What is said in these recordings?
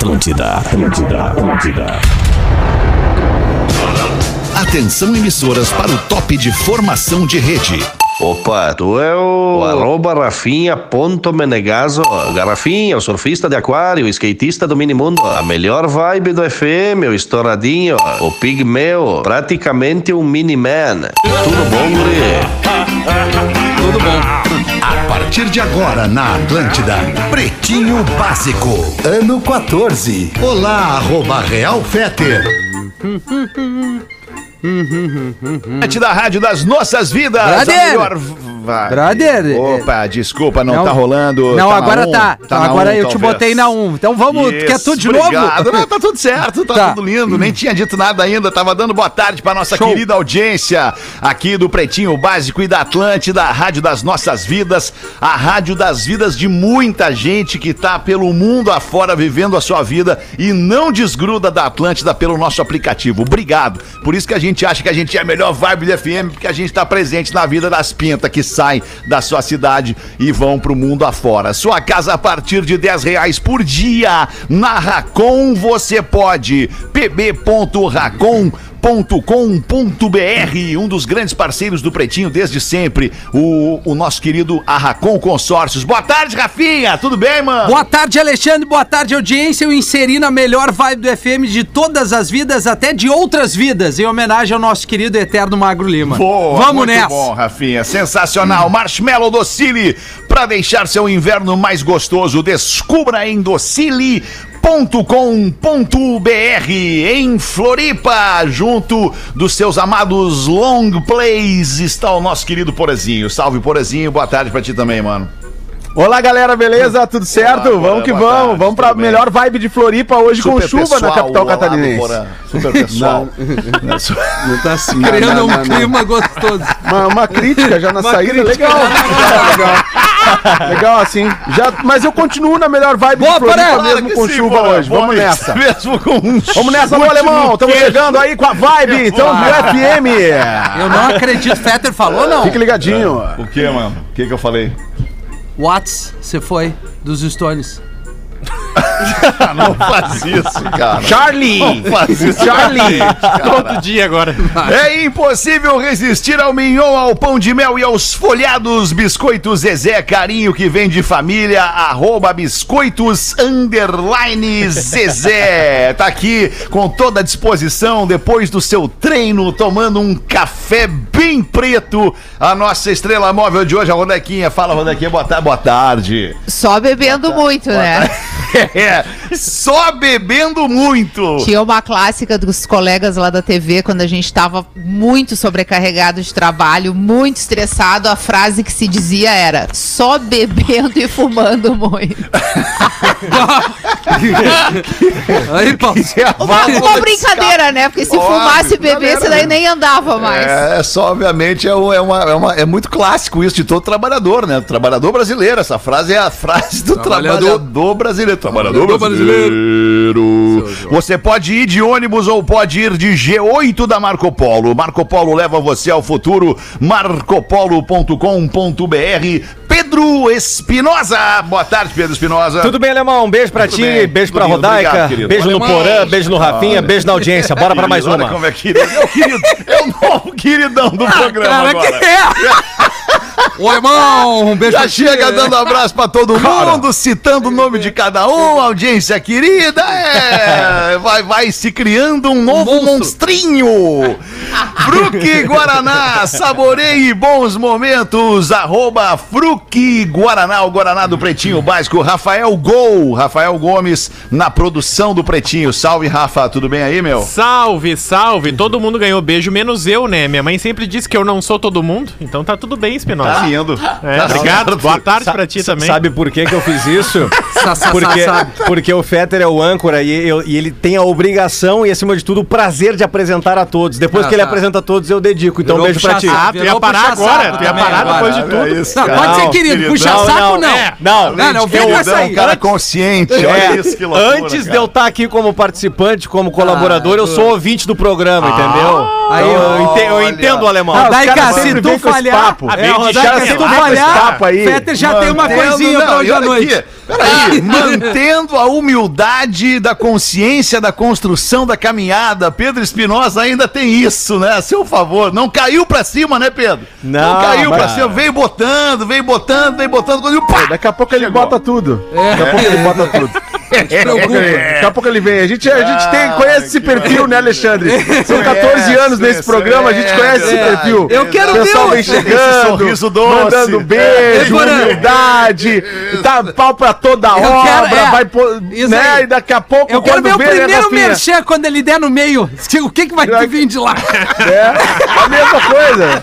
Atlântida, Atlântida, Atlântida. Atenção emissoras para o top de formação de rede. Opa, tu é o, o arroba rafinha.menegaso. Garrafinha, o surfista de aquário, o skatista do minimundo. A melhor vibe do FM, o estouradinho, o pigmeu, praticamente um mini-man. Tudo bom, guri? Tudo bom. A partir de agora na Atlântida, Pretinho Básico, ano 14. Olá, arroba Real Feter. da Rádio das Nossas Vidas. A melhor vibe. Brother, Opa, desculpa, não, Não. tá rolando. Não, tá agora um, tá. na agora um, eu te talvez. botei na 1. Um. Então vamos. Isso, quer tudo de obrigado. novo? Não, tá tudo certo, tá, Tá. tudo lindo. Nem tinha dito nada ainda. Tava dando boa tarde pra nossa Show. querida audiência aqui do Pretinho Básico e da Atlântida, a Rádio das Nossas Vidas, a Rádio das Vidas de muita gente que tá pelo mundo afora vivendo a sua vida e não desgruda da Atlântida pelo nosso aplicativo. Obrigado. Por isso que a gente acha que a gente é a melhor vibe do FM, porque a gente tá presente na vida das pintas que saem da sua cidade e vão pro mundo afora. Sua casa a partir de 10 reais por dia. Na Racon você pode. pb.racon .com.br, um dos grandes parceiros do Pretinho desde sempre, o, o nosso querido Arracon Consórcios. Boa tarde, Rafinha, tudo bem, mano? Boa tarde, Alexandre. Boa tarde, audiência. Eu inseri na melhor vibe do FM de todas as vidas, até de outras vidas, em homenagem ao nosso querido eterno Magro Lima. Boa, Vamos muito nessa. bom, Rafinha. Sensacional. Marshmallow Docile, para deixar seu inverno mais gostoso, descubra em docile.com.br em Floripa, junto dos seus amados long plays, está o nosso querido Porazinho. Salve, Porazinho. Boa tarde pra ti também, mano. Olá, galera, beleza? Tudo certo? Olá, vamos que vamos. tarde, vamos pra melhor vibe de Floripa hoje com Super chuva na pessoal, capital olá, catarinense. Super pessoal. Não tá assim. Criando não, um não, não. clima gostoso. Uma, uma crítica já na Uma saída, crítica. legal. legal. Legal assim. Já, mas eu continuo na melhor vibe Boa, de Floripa Porã. mesmo com sim, chuva hoje. Vamos Vamos nessa. Mesmo com um Vamos nessa, chute alemão. no Estamos chegando aí com a vibe. Então, do FM. Eu não acredito. Fetter falou, não? Fique ligadinho. O que, mano? O que que eu falei? Whats, você foi dos Stones. Não faz isso, cara. Charlie. Não faz isso. Charlie. Todo dia agora. É impossível resistir ao mignon, ao pão de mel e aos folhados biscoitos Zezé Carinho que vem de família, arroba biscoitos underline Zezé. Tá aqui com toda a disposição depois do seu treino, tomando um café bem preto. A nossa estrela móvel de hoje, a Rodequinha. Fala, Rodequinha, boa tarde. Boa tarde. Só bebendo muito, né? É, só bebendo muito. Tinha uma clássica dos colegas lá da TV, quando a gente tava muito sobrecarregado de trabalho, muito estressado, a frase que se dizia era só bebendo e fumando muito. Aí, Paulo. Uma, uma brincadeira, né? Porque se Óbvio, fumasse e bebesse, daí nem andava mais. É, só obviamente é, é uma, é, uma- é muito clássico isso de todo trabalhador, né? Trabalhador brasileiro. Essa frase é a frase do trabalhador, Trabalhador. brasileiro. Trabalhador, Trabalhador brasileiro. Você pode ir de ônibus ou pode ir de G8 da Marco Polo. Marco Polo leva você ao futuro. marcopolo.com.br. Pedro Espinosa. Boa tarde, Pedro Espinosa. Tudo bem, Alemão? Um beijo pra Tudo ti, bem, beijo tudo pra lindo. Rodaica, Obrigado, querido. beijo no Alemão. Porã, beijo no Rafinha, beijo na audiência. Bora pra mais Olha uma. como é querido. É o, querido, é o novo queridão do programa Cara, agora. que é? Ô, irmão, um beijo Já chega dando abraço pra todo mundo, citando o nome de cada um, audiência querida. É, vai, vai se criando um novo Monstro. monstrinho. Fruque Guaraná, saboreie bons momentos. Arroba Fruque Guaraná, o Guaraná do Pretinho Básico. Rafael Gol, Rafael Gomes na produção do Pretinho. Salve, Rafa, tudo bem aí, meu? Salve, salve. Todo mundo ganhou beijo, menos eu, né? Minha mãe sempre disse que eu não sou todo mundo, então tá tudo bem, Espinosa. Tá lindo. É, Tá obrigado. Boa tarde Sa- pra ti também. Sabe por que, que eu fiz isso? Porque, porque o Fetter é o âncora e, eu- e ele tem a obrigação e, acima de tudo, o prazer de apresentar a todos. Depois Ah, que ele tá. apresenta a todos, eu dedico. Então, Virou beijo pra ti. Ah, tu ia parar agora, tu ia parar depois de É tudo. isso, Não, pode ser Não, querido, puxa Não, saco, não, não. é. Não, não, não, vem Eu com essa aí. um cara consciente, olha isso, que loucura, Antes de eu estar aqui como participante, como colaborador, Ah, eu sou ouvinte do programa, entendeu? Aí, Eu, ente- eu entendo o alemão. Ah, Rodaica, se tu falhar, é, Rodaica, se tu falhar. Fetter já tem uma coisinha não, pra hoje à noite. Peraí, mantendo a humildade da consciência da construção da caminhada, Pedro Espinosa ainda tem isso, né? A seu favor. Não caiu pra cima, né, Pedro? Não, caiu pra mas- cima. Veio botando, veio botando, veio botando. Quando pá! Daqui a pouco ele bota tudo. Daqui a pouco ele bota tudo. Daqui a pouco ele- Daqui a pouco ele vem. A gente, a gente tem, conhece esse perfil, né, Alexandre? São 14 anos nesse programa, a gente conhece esse perfil. Eu quero O pessoal ver o- vem chegando, sorriso doce. mandando beijo, humildade, tá pau pra toda Eu obra, quero- é, vai pôr, né, e daqui a pouco Eu quero ver o né, primeiro merchan quando ele der no meio. O que, que vai vir de lá? É, a mesma coisa.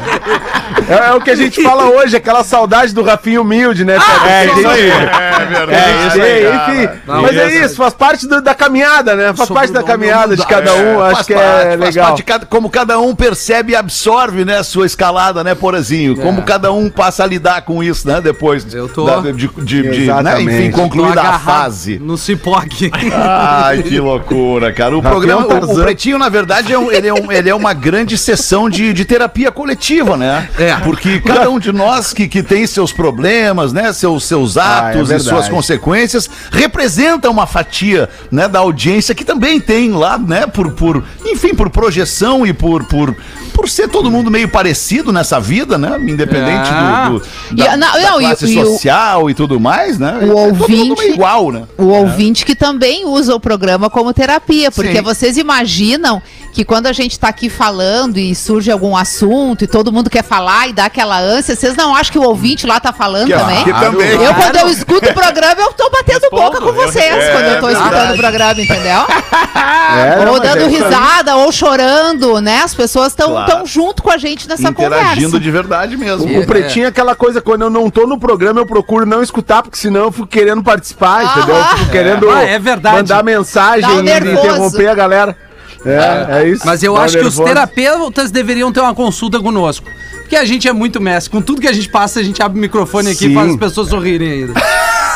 É, é o que a gente fala hoje, aquela saudade do Rafinho humilde, né? Pedro? é isso aí. É verdade. É, isso aí, enfim. Não, mas é isso. faz parte do- da caminhada, né? Faz parte da caminhada de cada um, É, acho faz que parte, é faz legal. parte de cada- como cada um percebe e absorve, né, a sua escalada, né, Porazinho? Como cada um passa a lidar com isso, né, depois Eu tô- da- de, de, de, né, enfim, concluída a fase. No cipoque. Ai, que loucura, cara. O programa, é um o, o. Pretinho, na verdade, é um- ele, é um- ele é uma grande sessão de, de terapia coletiva, né? É. Porque cada um de nós que, que tem seus problemas, né? Seus, seus Ah, é atos e suas consequências, representa uma fatia, né, da audiência que também tem lá, né? Por, por enfim, por projeção e por, por, por ser todo mundo meio parecido nessa vida, né? Independente É. do, do- E- da, não, da não, e- classe e o- social e tudo mais, né? o É ouvinte- igual, né? O ouvinte que também usa o programa como terapia, porque Sim. vocês imaginam que quando a gente tá aqui falando e surge algum assunto e todo mundo quer falar e dá aquela ânsia, vocês não acham que o ouvinte lá tá falando Que- também? Eu, quando eu escuto o programa, eu tô batendo Respondo, boca com eu vocês respondo. quando eu tô É escutando verdade. o programa, entendeu? É, ou dando é risada, ou chorando, né? As pessoas estão Claro. tão junto com a gente nessa Interagindo conversa. de verdade mesmo. O pretinho é aquela coisa, quando eu não tô no programa, eu procuro não escutar, porque senão eu fico querendo participar, entendeu? Eu fico querendo Ah, é verdade. mandar mensagem um e interromper a galera. É, é isso. Mas eu Dá acho que os nervoso. terapeutas deveriam ter uma consulta conosco. Porque a gente é muito mestre. Com tudo que a gente passa, a gente abre o microfone aqui e Sim. faz as pessoas sorrirem ainda.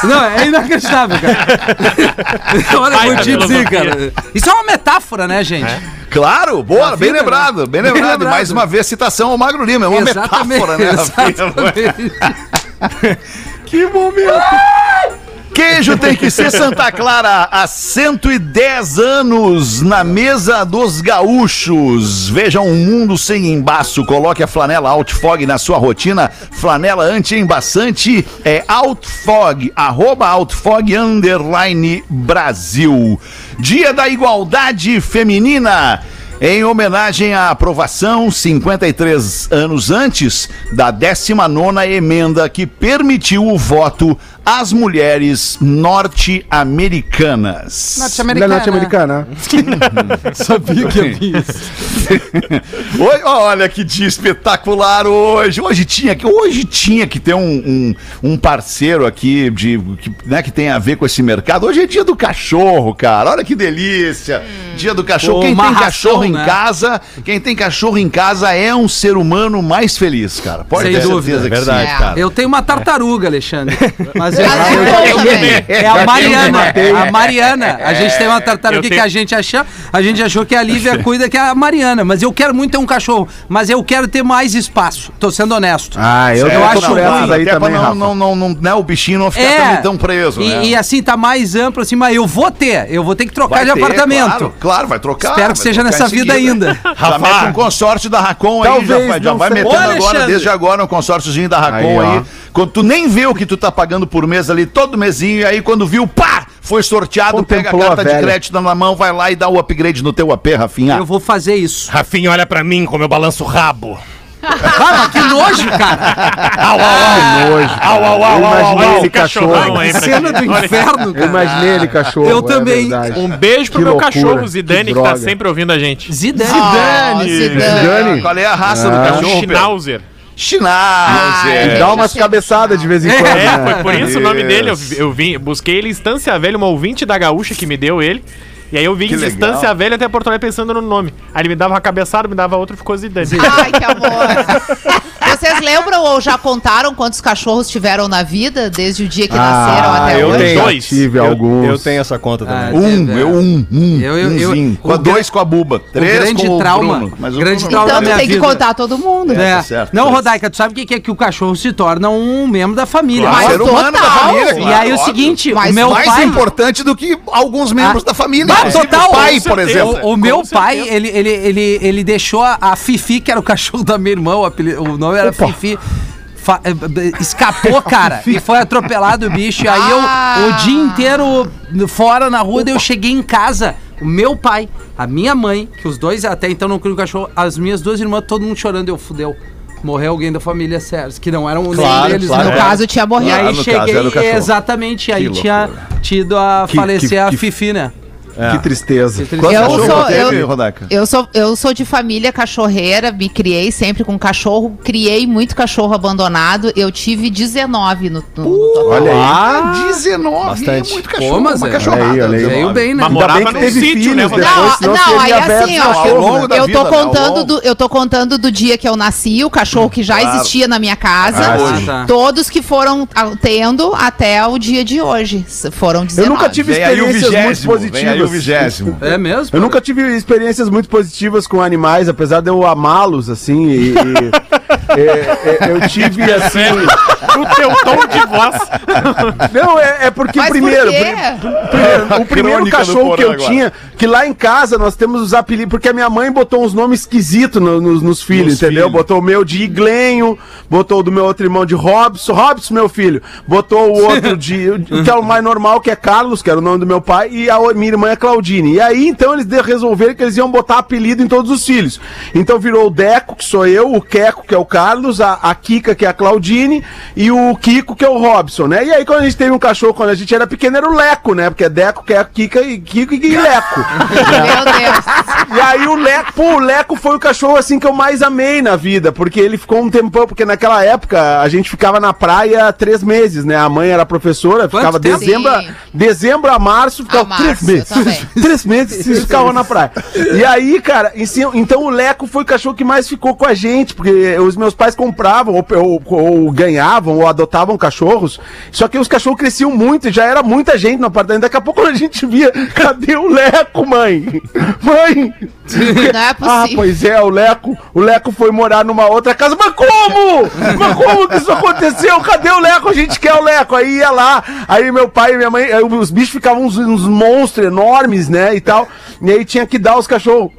Não, é inacreditável, cara. Olha, eu vou te dizer, cara. Isso é uma metáfora, né, gente? Claro, boa, Na bem vida, lembrado, né? bem Bem lembrado. lembrado. Mais uma vez, citação ao Magro Lima, é uma metáfora, né? exatamente. Que momento! Queijo tem que ser Santa Clara há 110 anos na mesa dos gaúchos. Veja um mundo sem embaço. Coloque a flanela Outfog na sua rotina. Flanela anti-embaçante é Outfog, arroba Outfog underline Brasil. Dia da Igualdade Feminina. Em homenagem à aprovação, 53 anos antes, da 19ª emenda que permitiu o voto às mulheres norte-americanas. Da norte-americana. Sabia que havia isso. Oi, olha que dia espetacular hoje. Hoje tinha que, hoje tinha que ter um, um, um parceiro aqui de, que, né, que tem a ver com esse mercado. Hoje é dia do cachorro, cara. Olha que delícia. Dia do cachorro. Pô, quem tem ração, cachorro em né? casa, quem tem cachorro em casa é um ser humano mais feliz, cara. Pode Sem ter dúvida. certeza que Verdade, É. sim, cara. Eu tenho uma tartaruga, Alexandre. Mas eu, Ah, também. é a Mariana. A Mariana. A gente tem uma tartaruga tenho- que a gente achou. A gente achou que a Lívia cuida que é a Mariana. Mas eu quero muito ter um cachorro. Mas eu quero ter mais espaço. Tô sendo honesto. Ah, eu, Eu tô acho ruim. aí Até pra também, não, Rafa. não, não, não, né, o bichinho não ficar É. tão, tão preso, e, né? e assim, tá mais amplo, assim, mas eu vou ter. Eu vou ter que trocar Vai de ter, apartamento. Claro, claro, vai trocar. Espero que seja nessa vida ainda. Já mete um consórcio da Racon aí, já, vai- já não vai seja. metendo agora, desde agora, um consórciozinho da Racon Aí. Quando tu nem vê o que tu tá pagando por mês ali, todo mesinho, e aí quando viu, pá, foi sorteado, pega a Contemplou a carta de crédito na mão, vai lá e dá o upgrade no teu AP, Rafinha. Eu vou fazer isso. Rafinha, olha pra mim como eu balanço o rabo. Ah, mas que nojo, cara. Au, au, au. Nojo. Au, au, au, Eu au, au, imaginei au. ele cachorro. aí. pra Cena do inferno, Eu cara. imaginei ele cachorro. Eu é também. verdade. Um beijo pro Que meu loucura, cachorro, Zidane, que que, tá sempre ouvindo a gente. Zidane. Ah, Zidane. Zidane. Qual é a raça do Ah. É um cachorro? Schnauzer. Schnauzer. Dá umas cabeçadas de vez em quando. É, né? foi por isso o nome dele. Eu, eu vim, busquei ele em Estância Velha, uma ouvinte da Gaúcha que me deu ele. E aí eu vim Que de legal. Estância Velha até Porto Alegre pensando no nome. Aí ele me dava uma cabeçada, me dava outra e ficou Zidane. Ai, que amor. Vocês lembram ou já contaram quantos cachorros tiveram na vida desde o dia que nasceram até Ah, eu hoje? tenho. Dois. Tive Eu- alguns. Eu, tenho essa conta também. Ah, Um, teve, eu um, um. Eu- eu- eu- umzinho. o com a gra- dois com a buba. O Três grande com o trauma. Bruno, mas o grande trauma Então da tu tem que contar todo mundo. É. tá certo, não, tá Rodaica, tu sabe o que é que o cachorro se torna um membro da família. Claro, Mas ser humano da total. família, e claro, aí o seguinte, Mas o meu mais pai... importante do que alguns membros Ah, da família. Inclusive total. o pai, por exemplo. O, o meu pai, ele, ele, ele, ele deixou a, a Fifi, que era o cachorro da minha irmã, o, apeli- o nome era Fifi. fa- eh, escapou, cara, e foi atropelado o bicho. E aí eu, Ah. o dia inteiro fora na rua, daí eu cheguei em casa. O meu pai, a minha mãe, que os dois até então não criam cachorro, as minhas duas irmãs, todo mundo chorando, eu fudeu. Morreu alguém da família Sérgio, que não eram Claro, nem deles, claro. No caso, tinha E morrido. aí Ah, caso, cheguei, era o cachorro. exatamente, aí tinha tido a Que- falecer que- a que- Fifi, né? Que tristeza. Quantos Eu cachorros sou- teve, eu-? Eu sou, eu sou de família cachorreira, me criei sempre com cachorro, criei muito cachorro abandonado. Eu tive 19 no, no, no total. Olha aí. Ah, 19. Bastante. É muito cachorro. Pô, mas uma é. cachorrada. Olha aí, olha aí. 19. Veio bem, né? Mas morava bem que num teve sítio, filhos né, depois? Não, não, aí assim, ó, cachorro, né? eu vida, tô né, ao contando longo. do, eu tô contando do dia que eu nasci, o cachorro que já Claro. existia na minha casa. Ah, hoje. tá. Todos que foram ah, tendo até o dia de hoje. Foram 19. Eu nunca tive experiências muito vigésimo. O vigésimo. É mesmo? Eu nunca tive experiências muito positivas com animais, apesar de eu amá-los, assim, e, e- é, é, eu tive, assim... O teu tom de voz. Não, é, é porque Mas primeiro... por quê? primeiro, o primeiro cachorro que eu agora. tinha, que lá em casa nós temos os apelidos, porque a minha mãe botou uns nomes esquisitos no- nos, nos filhos, Nos entendeu? filhos. Botou o meu de Iglenho, botou o do meu outro irmão de Robson, Robson, meu filho, botou o outro de, que é o mais normal, que é Carlos, que era o nome do meu pai, e a minha irmã é Claudine. E aí, então, eles resolveram que eles iam botar apelido em todos os filhos. Então virou o Deco, que sou eu, o Queco, que é o Carlos, a, a Kika, que é a Claudine, e o Kiko, que é o Robson, né? E aí, quando a gente teve um cachorro, quando a gente era pequeno, era o Leco, né? Porque é Deco, Queco, Kika e Kiko e Leco. Meu Deus. E aí o Leco, pô, o Leco foi o cachorro assim que eu mais amei na vida, porque ele ficou um tempão, porque naquela época a gente ficava na praia três meses, né? A mãe era professora, ficava tempo? dezembro, a- Sim. dezembro a março, ficava A três março, meses. eu também. três meses vocês ficavam na praia. E aí, cara, então o Leco foi o cachorro que mais ficou com a gente, porque os meus pais compravam, ou, ou- ou ganhavam, ou adotavam cachorros, só que os cachorros cresciam muito, e já era muita gente no apartamento. Daqui a pouco a gente via, cadê o Leco, mãe? Mãe! Não é Ah, possível. pois é, o Leco, o Leco foi morar numa outra casa. Mas como? Mas como que isso aconteceu? Cadê o Leco? A gente quer o Leco. Aí ia lá, aí meu pai e minha mãe, aí os bichos ficavam uns, uns monstros enormes, né, e tal. E aí tinha que dar os cachorros.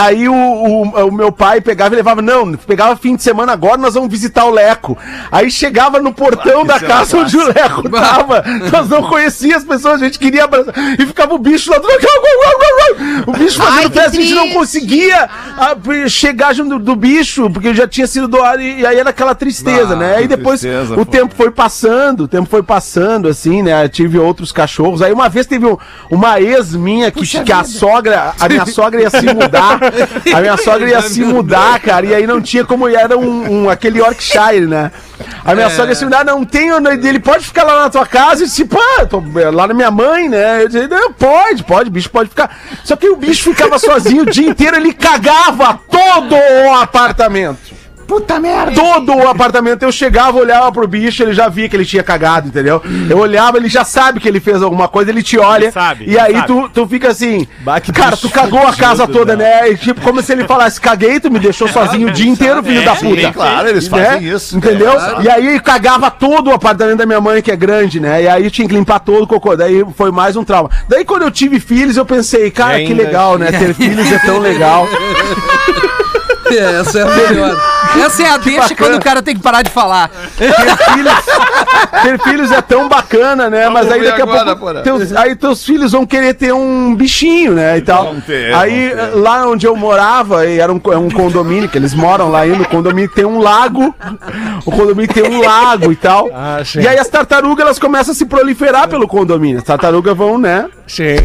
Aí o, o, o meu pai pegava e levava, não, pegava fim de semana agora, nós vamos visitar o Leco. Aí chegava no portão da isso é casa onde o Leco tava, nós não conhecíamos as pessoas, a gente queria abraçar, e ficava o bicho lá do O bicho Ai, fazendo que festa, a gente não conseguia ah, chegar junto do, do bicho, porque já tinha sido doado, e, e aí era aquela tristeza, Ah, né? Aí depois tristeza, o pô. tempo foi passando, o tempo foi passando, assim, né? Tive outros cachorros. Aí uma vez teve um- uma ex minha que, que a sogra, a minha sogra ia se mudar, a minha sogra ia se mudar, cara, e aí não tinha como, era um, um- aquele Yorkshire, né? A minha sogra ia se mudar, não tem, ele pode ficar lá na tua casa, e disse, pô, eu tô lá na minha mãe, né? Eu disse, não, pode, pode, bicho pode ficar. Só que o bicho ficava sozinho o dia inteiro, ele cagava todo o apartamento. Puta merda! Todo o apartamento eu chegava, olhava pro bicho, ele já via que ele tinha cagado, entendeu? Eu olhava, ele já sabe que ele fez alguma coisa, ele te olha. Ele sabe, e aí sabe. tu, tu fica assim, Bah, que cara, tu cagou a casa toda, né? E, tipo, como se ele falasse, caguei, tu me deixou sozinho o dia inteiro, filho da puta. Sim, claro, eles Né? fazem isso. Entendeu? É, E aí cagava todo o apartamento da minha mãe, que é grande, né? E aí tinha que limpar todo o cocô. Daí foi mais um trauma. Daí quando eu tive filhos, eu pensei, cara, que legal, né? Ter filhos é tão legal. É, essa é a melhor. Essa é a deixa bacana. quando o cara tem que parar de falar. ter filhos, ter filhos é tão bacana, né? Mas aí daqui a agora, pouco porra. teus, aí teus filhos vão querer ter um bichinho, né? E tal. Vão ter, aí ter. lá onde eu morava, e era um, é um condomínio que eles moram lá ainda, o condomínio tem um lago. O condomínio tem um lago e tal. Ah, e aí as tartarugas elas começam a se proliferar pelo condomínio. As tartarugas vão, né? Sim.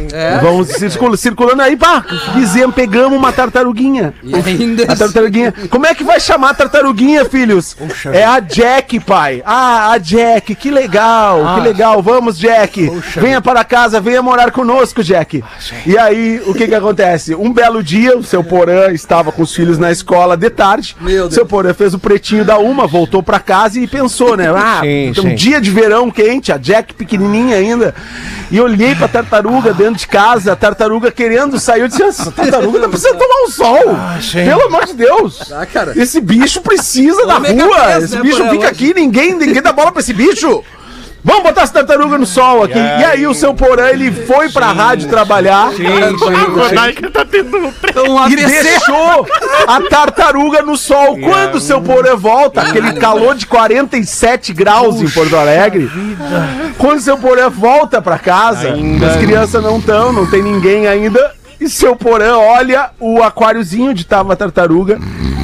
Vão circulando, circulando aí, pá, dizemos, pegamos uma tartaruguinha. E ainda. A tartaruguinha. Como é que vai chamar a tartaruguinha, filhos? É a Jack, pai. Ah, a Jack, que legal, que legal. Vamos, Jack. venha para casa, venha morar conosco, Jack. E aí, o que que acontece? Um belo dia, o seu Porã estava com os filhos na escola de tarde. Meu Deus. Seu Porã fez o pretinho da uma, voltou para casa e pensou, né? Ah, Sim, então, sim. um dia de verão quente, a Jack pequenininha ainda. E olhei pra tartaruga dentro de casa, a tartaruga querendo sair. Eu disse, essa tartaruga tá precisando tomar um sol. Pelo amor de Deus. Ah, cara. Esse bicho precisa da Ômega rua. 3, Esse né, bicho fica aqui, ninguém, ninguém dá bola pra esse bicho. Vamos botar essa tartaruga no sol aqui. E aí o seu Porã, ele foi pra rádio trabalhar. O Rodaica tá tendo um tre- Um e deixou a tartaruga no sol. Quando o seu Porã volta, aquele calor de 47 graus em Porto Alegre, quando o seu Porã volta pra casa, as crianças não estão, não tem ninguém ainda, e seu Porã olha o aquáriozinho de tava a tartaruga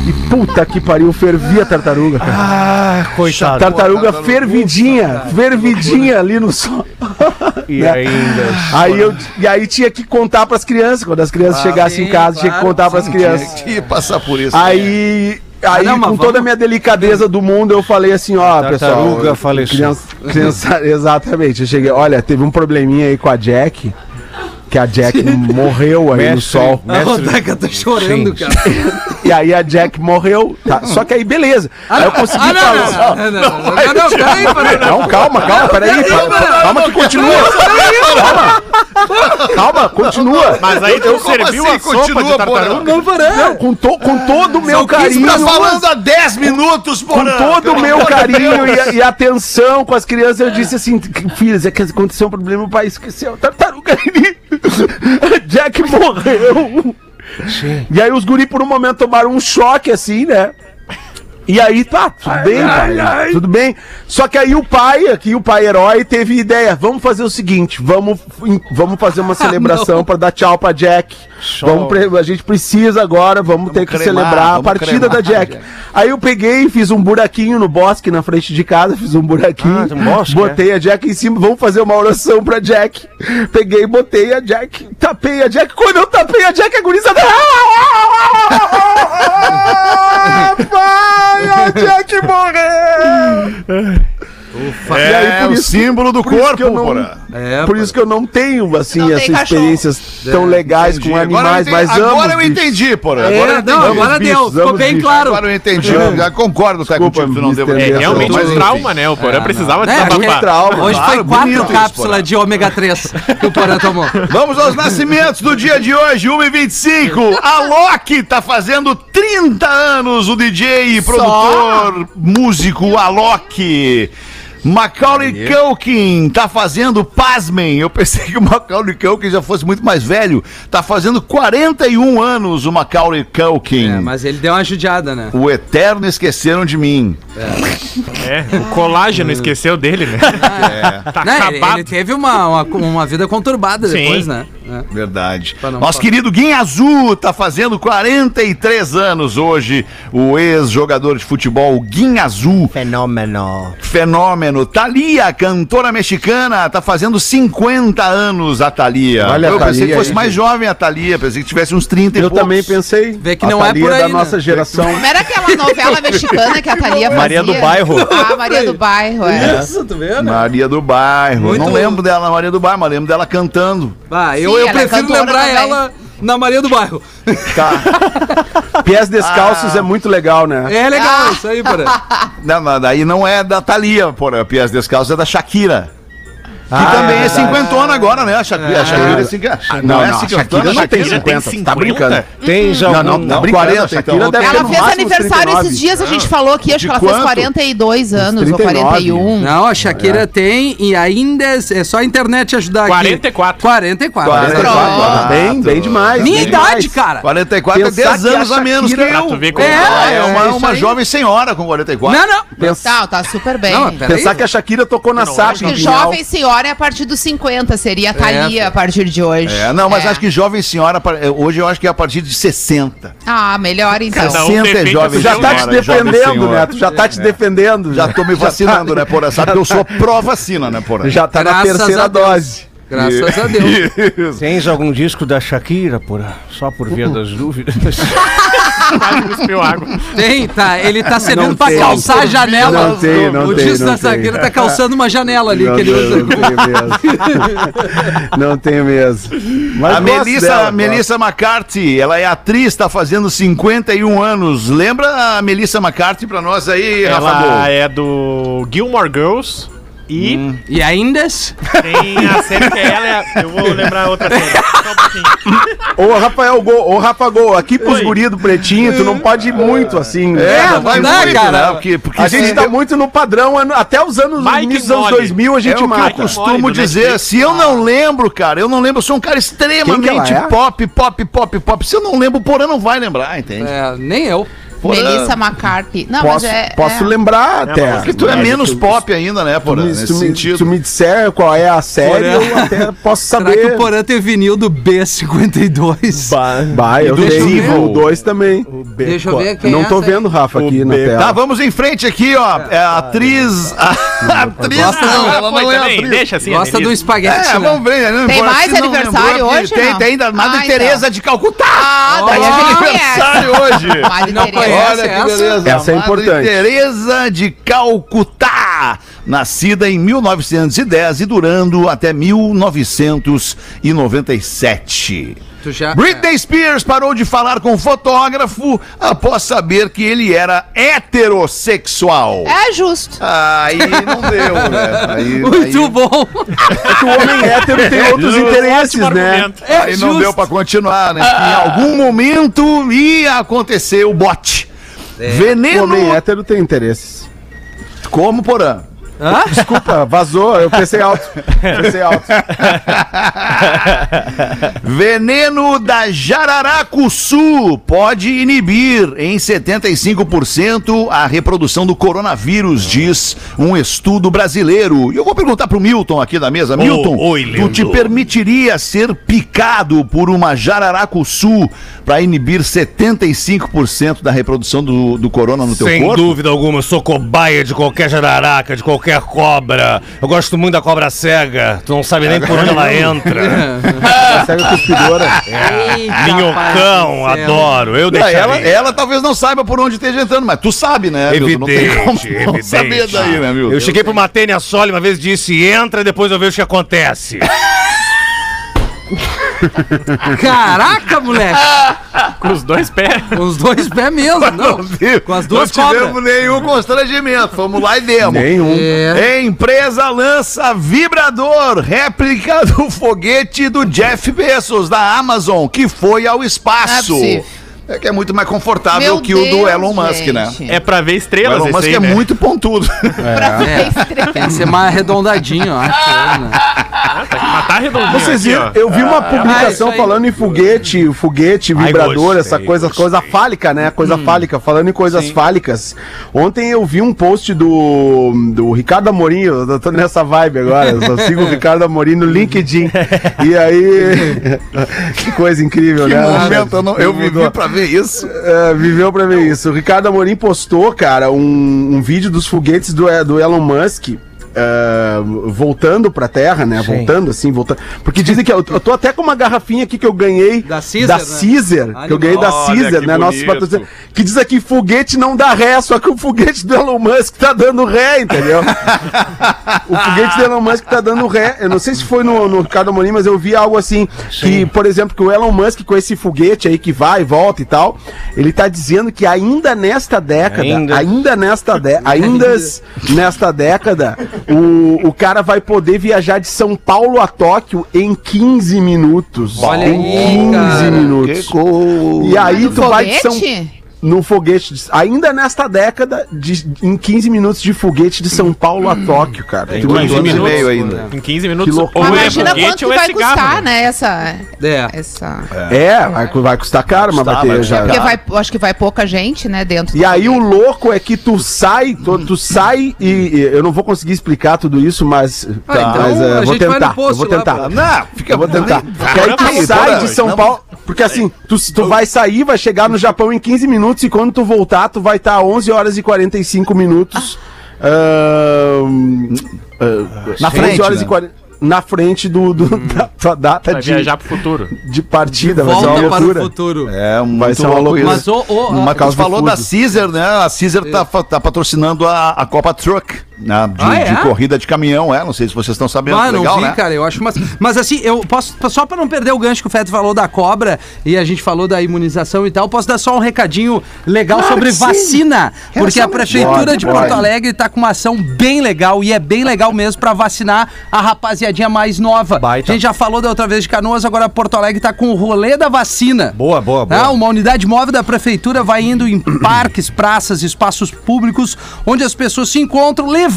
e puta que pariu, fervia a tartaruga, cara. Ah, coitado. Tartaruga fervidinha, fervidinha ali no sol. E ainda. Aí eu, e aí tinha que contar pras crianças, quando as crianças chegassem em casa, tinha que claro, contar pras sim, crianças. Que passar por isso. Aí, aí não, mas com toda a minha delicadeza do mundo, eu falei assim, ó, pessoal. Tartaruga faleceu. Criança, criança- exatamente. Eu cheguei, olha, teve um probleminha aí com a Jack, que a Jack morreu aí no Mestre- sol. A Rodaica tá chorando, Sim. É. E aí a Jack morreu. tá? Só que aí, beleza. aí eu consegui Ah, não, falar. não, não, não, não, não, não, peraí, peraí. Não, calma, calma, peraí. Calma, calma que continua. Calma. Calma, continua. Mas aí tu serviu assim a sopa continua, de tartaruga? Não, com, to- com todo o meu carinho. tá falando há 10 minutos, com porra. todo o meu carinho e, e atenção com as crianças, eu disse assim: filhos, é que aconteceu um problema, o pai esqueceu. Tartaruga ali. Jack morreu. E aí os guri por um momento tomaram um choque assim, né? E aí, tá, tudo bem, pai, tudo bem. Só que aí o pai, aqui o pai herói, teve ideia. Vamos fazer o seguinte, vamos, vamos fazer uma celebração pra dar tchau pra Jack. Vamos a gente precisa agora, vamos, ter que cremar, celebrar a vamos partida cremar da Jack. Aí eu peguei, fiz um buraquinho no bosque na frente de casa, fiz um buraquinho, Ah, um bosque, botei a Jack em cima, vamos fazer uma oração pra Jack. Peguei, botei a Jack, tapei a Jack. Quando eu tapei a Jack, a gurizada... Pai, a Jack morreu! É, E aí, por o isso- símbolo do corpo, eu não- porra. É, Por isso que eu não tenho, assim, Não essas cachorro. experiências tão legais com Entendi. Agora eu animais, entendi- mas amo Agora eu entendi, porra. É, Agora eu não, entendi. agora deu, bichos, ficou bem claro. Agora eu entendi. É. Eu já concordo tá, Desculpa, contigo, tu não deu É realmente um trauma, né? O Porã precisava Né, desabafar. Trauma. Hoje foi quatro cápsulas de ômega 3 que o Porã tomou. Vamos aos nascimentos do dia de hoje, 1h25. A Loki tá fazendo 30 anos, o DJ e produtor, músico Alok. Macaulay Culkin tá fazendo, pasmem, eu pensei que o Macaulay Culkin já fosse muito mais velho, tá fazendo 41 anos o Macaulay Culkin. É, mas ele deu uma judiada, né? O eterno esqueceram de mim. É, o colágeno esqueceu dele, né? Tá Né, ele, acabado. ele teve uma, uma, uma vida conturbada Sim. depois, né? É. Verdade. Não Nosso falar. querido Guim Azul tá fazendo 43 anos hoje. O ex-jogador de futebol Guim Azul. Fenômeno. Fenômeno. Thalia, cantora mexicana, tá fazendo 50 anos a Thalia. Olha a Eu pensei Thalia que fosse aí, mais gente. jovem a Thalia, pensei que tivesse uns 30 e Eu poucos. também pensei. Vê que a não é Thalia por aí, da né? nossa geração. Como era aquela novela mexicana que a Thalia fazia? Maria do Bairro. Ah, Maria do Bairro, é. Isso, tu vê, né? Maria do Bairro. Muito- Não lembro dela na Maria do Bairro, mas lembro dela cantando. Ah, eu, Sim, eu ela é prefiro cantora lembrar também. ela na Maria do Bairro. Pés descalços é muito legal, né? É legal, isso aí, Porã. Não, não, daí não é da Thalia, por Pias Descalços, é da Shakira. Que Ah, também é é cinquentona agora, né? A Shakira, a Shakira é cinquenta- Não, não, a cinquentona, Shakira não tem Shakira 50, tem você tá 50? brincando. Tem já Não, não, não, Não, brincando, 40, a Shakira então. deve ter Ela fez aniversário 39. esses dias, a gente falou aqui, acho De que ela fez quanto? 42 anos, ou 39. 41. Não, a Shakira tem e ainda é é só a internet ajudar aqui. 44. 44. 44, Pronto. bem, bem demais. Minha bem idade, demais. cara. 44 é Pensar 10 que a anos a menos que eu. É, é é uma, uma jovem senhora com 44. Não, não. Pensar, Tá, tá super bem. Pensar que a Shakira tocou na que Pinhal. jovem senhora é a partir dos 50, seria a Thalia a partir de hoje. É, não, mas acho que jovem senhora, é, hoje eu acho que é a partir de 60. Ah, melhor então. Cada um 60 é jovem a Tu já tá te senhora, jovem defendendo, senhora. né? Tu já tá te defendendo. Já tô me vacinando, né, porra? Sabe que eu sou pró-vacina, né, porra? Já tá na terceira dose. Graças a Deus. Tens algum disco da Shakira, por, só por via das dúvidas? Quase cuspiu água. Tem, tá. Ele tá cedendo Não pra tem. calçar a janela. Não tem, não o tem, disco não da tem. zagueira tá calçando uma janela ali Não, que ele não, usa. não tenho mesmo. Não tenho mesmo. Mas a Melissa, dela, Melissa McCarthy, ela é atriz, tá fazendo 51 anos. Lembra a Melissa McCarthy pra nós aí, Rafa Ela é do Gilmore Girls. E E ainda? tem a série que é ela. é- Eu vou lembrar outra série. Só um pouquinho. Ô, Rafael Gol, ô, Rafa Gol, aqui pros Oi. guri do Pretinho, tu não pode ir muito assim. É, né? não vai dá, muito, cara. né? Porque, porque A gente se- tá muito no padrão, ano- até os anos, Mike início dos anos Molly. 2000 a É gente o que eu costumo Mole do dizer. Se eu não lembro, cara, eu não lembro. Eu sou um cara extremamente é? pop, pop, pop, pop. Se eu não lembro, o Porã não vai lembrar, entende? É, nem eu. Porã- Melissa McCarthy. Não, Posso, mas é. posso é- lembrar É, até. mas Porque tu é Mas menos tu- pop ainda, né, Porã? me- Nesse tu me, tu me disser qual é a série, Porã. eu até posso Será saber. que o Porã tem vinil do B52? Bah, eu tenho ver. o 2 também. Deixa eu ver não é tô essa aí. vendo, Rafa, aqui na B- tela. Tá, vamos em frente aqui, ó. É a atriz. A atriz Gosta não, não, ela não é. Deixa assim. Gosta do espaguete, É, né? vamos ver. né? Tem mais se não aniversário aqui, hoje, Tem, não? tem ainda Madre. Teresa de Calcutá. Ah, daí a de gente aniversário hoje. Madre Não Teresa. conhece Olha que essa? beleza. Essa é Madre importante. Teresa de Calcutá, nascida em 1910 e durando até 1997. Tu já... Britney Spears parou de falar com o fotógrafo após saber que ele era heterossexual. É justo. Aí não deu, né? Aí, Muito aí- bom. É que o homem hétero tem outros interesses, Ótimo né? argumento. É Aí não justo. deu pra continuar, né? Em algum momento ia acontecer o bote. O Veneno. homem hétero tem interesses. Como, Porã? Hã? Desculpa, vazou, eu pensei alto. Pensei alto. Veneno da Jararacuçu pode inibir em 75% a reprodução do coronavírus, diz um estudo brasileiro. E eu vou perguntar pro Milton aqui da mesa. Milton, oi, tu te permitiria ser picado por uma Jararacuçu para inibir 75% da reprodução do, do corona no teu Sem corpo? dúvida alguma, eu sou cobaia de qualquer jararaca, de qualquer cobra. Eu gosto muito da cobra cega. Tu não sabe nem por onde ela entra. Segue a cuspidora. Eita, Minhocão, adoro. Eu É, deixaria. ela, ela talvez não saiba por onde esteja entrando, mas tu sabe, né? Milton? Não tem como Evidente, evidente. saber daí, né, Milton? Eu cheguei pro Matênia Soli uma vez e disse: entra depois eu vejo o que acontece. Caraca, moleque. Com os dois pés. Com os dois pés mesmo, não. Com as duas não cobras. tivemos nenhum constrangimento. Fomos lá e demos. Nenhum. É. Empresa lança vibrador, réplica do foguete do Jeff Bezos, da Amazon, que foi ao espaço. Não é. É que é muito mais confortável Meu que o do Deus, Elon Musk, né? gente. É pra ver O estrelas Elon esse Musk aí, é né? muito pontudo. É, tem que ser mais arredondadinho, ó. Né? Mas tá redondinho Vocês viram? Eu vi uma Ah, publicação isso aí. falando em foguete, foguete, vibrador, gostei, essa coisa, gostei. coisa fálica, né? Coisa Hum. fálica. Falando em coisas fálicas. Ontem eu vi um post do, do Ricardo Amorim, eu tô nessa vibe agora, eu só sigo o Ricardo Amorim no LinkedIn. E aí. que coisa incrível, né? momento, eu, não- eu vivi pra ver isso. É, viveu pra ver isso. O Ricardo Amorim postou, cara, um, um vídeo dos foguetes do, do Elon Musk. É, voltando pra Terra, né? Voltando assim, voltando. Porque dizem que eu, eu tô até com uma garrafinha aqui que eu ganhei Da Caesar, da né? Caesar, que eu ganhei da Caesar, né? Nosso patrocinador. Que diz aqui: foguete não dá ré, só que o foguete do Elon Musk tá dando ré, entendeu? o foguete do Elon Musk tá dando ré. Eu não sei se foi no, no Ricardo Amorim, mas eu vi algo assim. Que, por exemplo, que o Elon Musk, com esse foguete aí que vai e volta e tal, ele tá dizendo que ainda nesta década, ainda, Ainda. nesta década, ainda nesta década, o, o cara vai poder viajar de São Paulo a Tóquio em 15 minutos. Olha em aí, 15 cara. minutos. E aí tu vai de São no foguete, de- ainda nesta década, de, em 15 minutos de foguete de São Paulo a Tóquio, cara. Tu dois imagina? anos e minutos. meio ainda. Em 15 minutos. Que ou é imagina foguete quanto ou é vai cigarro, custar, né? né? Essa. É. essa... É, vai, vai custar caro, Custar, vai ter vai já. Porque vai, acho que vai pouca gente, né, dentro. E aí o foguete. louco é que tu sai, tu, tu sai e, e eu não vou conseguir explicar tudo isso, mas, Ah, então mas é, a eu vou gente vai no tentar, eu vou lá tentar. pra- Não, fica Eu vou tentar. Porque aí tu sai de São Paulo. Porque assim, tu, tu vai sair, vai chegar no Japão em 15 minutos e quando tu voltar, tu vai estar 11 horas e 45 minutos. ahn, ah, Na 11 frente, horas né? e 40. na frente do, do- da tua data Vai de, viajar pro futuro. de partida. Vai ser uma Volta para o loucura. futuro. É, Vai muito ser uma loucura. Mas o, o, Uma a- falou da. Caesar, né? A Caesar tá, fa- tá patrocinando a, a Copa Truck, né? De, Ah, é? de corrida de caminhão, é. Não sei se vocês estão sabendo. Ah, não Legal, vi, né? cara, eu acho mas Mas assim, eu posso, só pra não perder o gancho que o Feto falou da cobra e a gente falou da imunização e tal, posso dar só um recadinho legal sobre vacina, porque a prefeitura Pode, de pode. Porto Alegre tá com uma ação bem legal e é bem legal mesmo pra vacinar a rapaziadinha mais nova. Baita. A gente já falou da outra vez de Canoas, agora Porto Alegre tá com o rolê da vacina. Boa, boa, boa. Ah, uma unidade móvel da prefeitura vai indo em parques, praças, espaços públicos, onde as pessoas se encontram, levando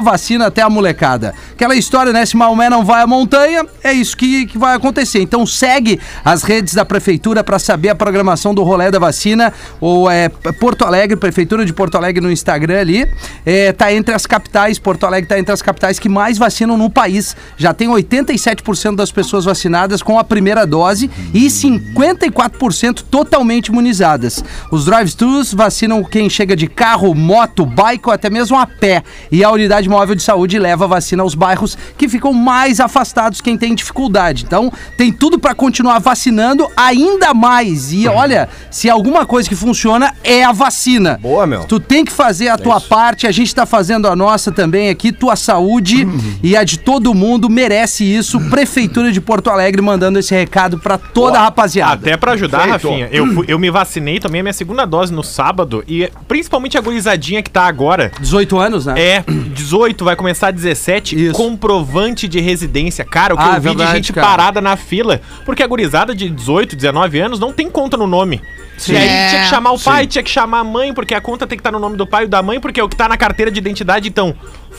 a vacina até a molecada. Aquela história, né? Se Maomé não vai à montanha, é isso que, que vai acontecer. Então segue as redes da prefeitura para saber a programação do rolê da vacina. Ou é Porto Alegre, Prefeitura de Porto Alegre no Instagram ali. É, tá entre as capitais, Porto Alegre tá entre as capitais que mais vacinam no país. Já tem 87% das pessoas vacinadas com a primeira dose e 54% totalmente imunizadas. Os drive-thrus vacinam quem chega de carro, moto, bike ou até mesmo a pé. E a unidade móvel de saúde leva a vacina aos bairros que ficam mais afastados quem tem dificuldade. Então, tem tudo para continuar vacinando ainda mais. E olha, se alguma coisa que funciona é a vacina. Boa, meu. Tu tem que fazer a tua parte, a gente tá fazendo a nossa também aqui. Tua saúde e a de todo mundo merece isso. Prefeitura de Porto Alegre mandando esse recado pra toda a rapaziada. Até pra ajudar, Feito. Rafinha, eu, fui- eu me vacinei, tomei a minha segunda dose no sábado e principalmente a gurizadinha que tá agora. 18 anos, né? É, 18, vai começar 17, Isso. comprovante de residência. Cara, o que Ah, eu vi verdade, de gente cara. parada na fila, porque a gurizada de 18, 19 anos não tem conta no nome. Sim. E aí É. tinha que chamar o pai, tinha que chamar a mãe, porque a conta tem que estar no nome do pai e da mãe, porque é o que tá na carteira de identidade, então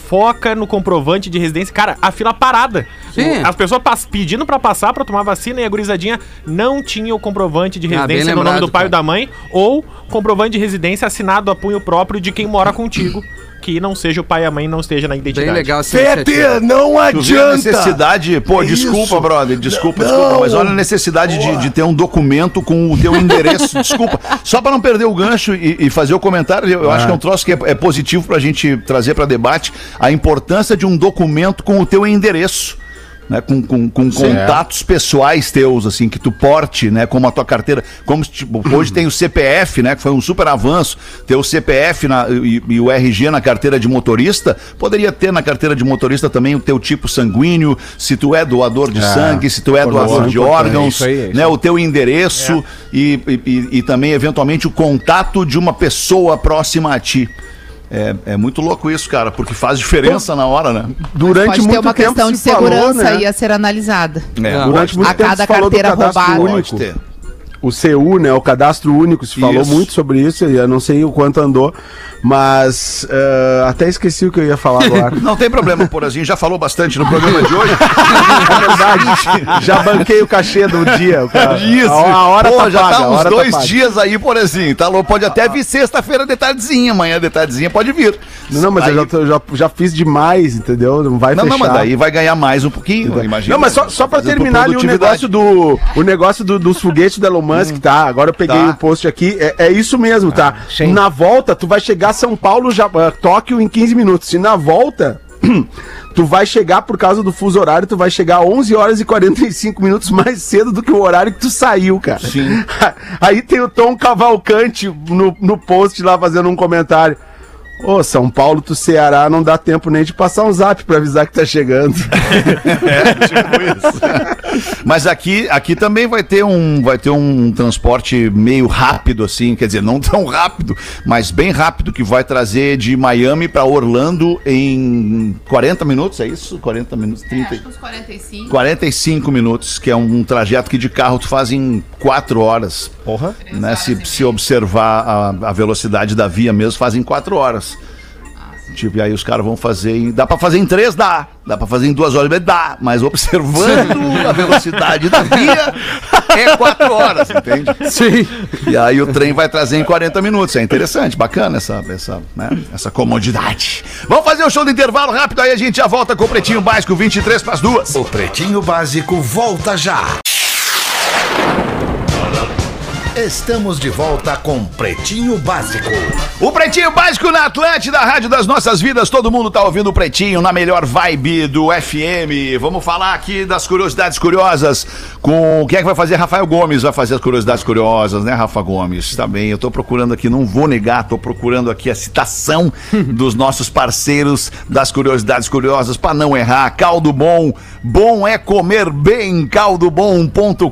foca no comprovante de residência. Cara, a fila parada. Sim. As pessoas pedindo pra passar pra tomar vacina e a gurizadinha não tinha o comprovante de Ah, residência no nome lembrado, do pai cara. ou da mãe, ou comprovante de residência assinado a punho próprio de quem mora contigo, que não seja o pai e a mãe não esteja na identidade. Bem legal essa não vê a necessidade, pô, É desculpa, isso. brother, desculpa, Não. desculpa, mas olha a necessidade de, de ter um documento com o teu endereço, desculpa. Só pra não perder o gancho e, e fazer o comentário, eu, eu acho que é um troço que é, é positivo pra gente trazer pra debate a importância de um documento com o teu endereço. Né, com, com, com contatos pessoais teus, assim, que tu porte, né? Como a tua carteira. Como se, tipo, hoje tem o CPF, né? Que foi um super avanço. Ter o CPF na- e, e o RG na carteira de motorista. Poderia ter na carteira de motorista também o teu tipo sanguíneo, se tu é doador de sangue, se tu é Doador, doador de importante. órgãos, Isso aí, é isso né? O teu endereço e, e, e- e também, eventualmente, o contato de uma pessoa próxima a ti. É, é muito louco isso, cara, porque faz diferença na hora, né? Durante Pode ter muito uma tempo questão se de segurança falou, né? aí a ser analisada. É, Durante muito A tempo cada se falou do carteira cadastro roubada. pode ter. O CU, né? O cadastro único, se falou Isso. muito sobre isso, eu não sei o quanto andou, mas eh, até esqueci o que eu ia falar agora. Não tem problema, Porazinho, já falou bastante no programa de hoje. É verdade. Já banquei o cachê do dia. cara. Isso. A, hora Pô, tá já paga, tá uns hora dois tá dias aí, Porazinho. Tá louco? Pode até vir sexta-feira de tardezinha, amanhã de tardezinha pode vir. Não, mas Aí- eu já, já, já fiz demais, entendeu? Não vai Não, fechar. não, mas daí vai ganhar mais um pouquinho, imagina. Não, mas só, só pra terminar ali o negócio do o negócio do- dos foguetes do Elon Musk, tá? Agora eu peguei Tá. o post aqui, é, é isso mesmo, tá? sim. Na volta, tu vai chegar a São Paulo, já, ah, Tóquio em 15 minutos. E na volta, tu vai chegar, por causa do fuso horário, tu vai chegar a 11 horas e 45 minutos mais cedo do que o horário que tu saiu, cara. Sim. Aí tem o Tom Cavalcante no, no post lá fazendo um comentário. Ô, São Paulo, tu Ceará, não dá tempo nem de passar um zap pra avisar que tá chegando. É, tipo isso. Mas aqui, aqui também vai ter um vai ter um transporte meio rápido assim, quer dizer, não tão rápido, mas bem rápido que vai trazer de Miami para Orlando em 40 minutos, é isso? 40 minutos, 30. uns 45. 45 minutos, que é um trajeto que de carro tu faz em 4 horas. Porra. Né? Se, se observar a, a velocidade da via mesmo, faz em 4 horas. Tipo, e aí os caras vão fazer em. Dá pra fazer em 3? Dá. Dá pra fazer em 2 horas? Dá. Mas observando a velocidade da via, é 4 horas, entende? Sim. E aí o trem vai trazer em 40 minutos. É interessante, bacana essa, essa, né? essa comodidade. Vamos fazer o show do intervalo rápido, aí a gente já volta com o Pretinho Básico 23 para as duas. O Pretinho Básico volta já. Estamos de volta com Pretinho Básico. O Pretinho Básico na Atlântida, Rádio das Nossas Vidas. Todo mundo tá ouvindo o Pretinho na melhor vibe do FM. Vamos falar aqui das curiosidades curiosas com quem é que vai fazer? Rafael Gomes vai fazer as curiosidades curiosas, né, Rafa Gomes? Tá bem, eu tô procurando aqui, não vou negar, tô procurando aqui a citação dos nossos parceiros das curiosidades curiosas para não errar. Caldo Bom, bom é comer bem, caldobom.com.br.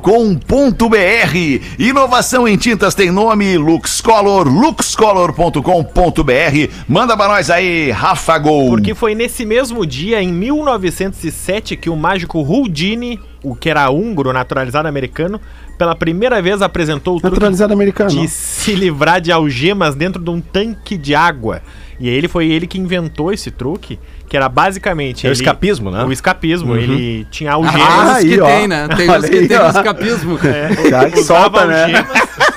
Inovação em tintas tem nome Luxcolor, luxcolor.com.br. Manda pra nós aí, Rafa Gol. Porque foi nesse mesmo dia, em 1907, que o mágico Houdini, o que era húngaro, naturalizado americano, pela primeira vez apresentou o truque Naturalizado americano. de se livrar de algemas dentro de um tanque de água. E ele foi ele que inventou esse truque, que era basicamente... É o escapismo, né? O escapismo. Ele tinha Ah, algemas... tem uns aí, que ó. tem, né? Tem uns que aí, tem ó. escapismo. Cara, que usava solta, né?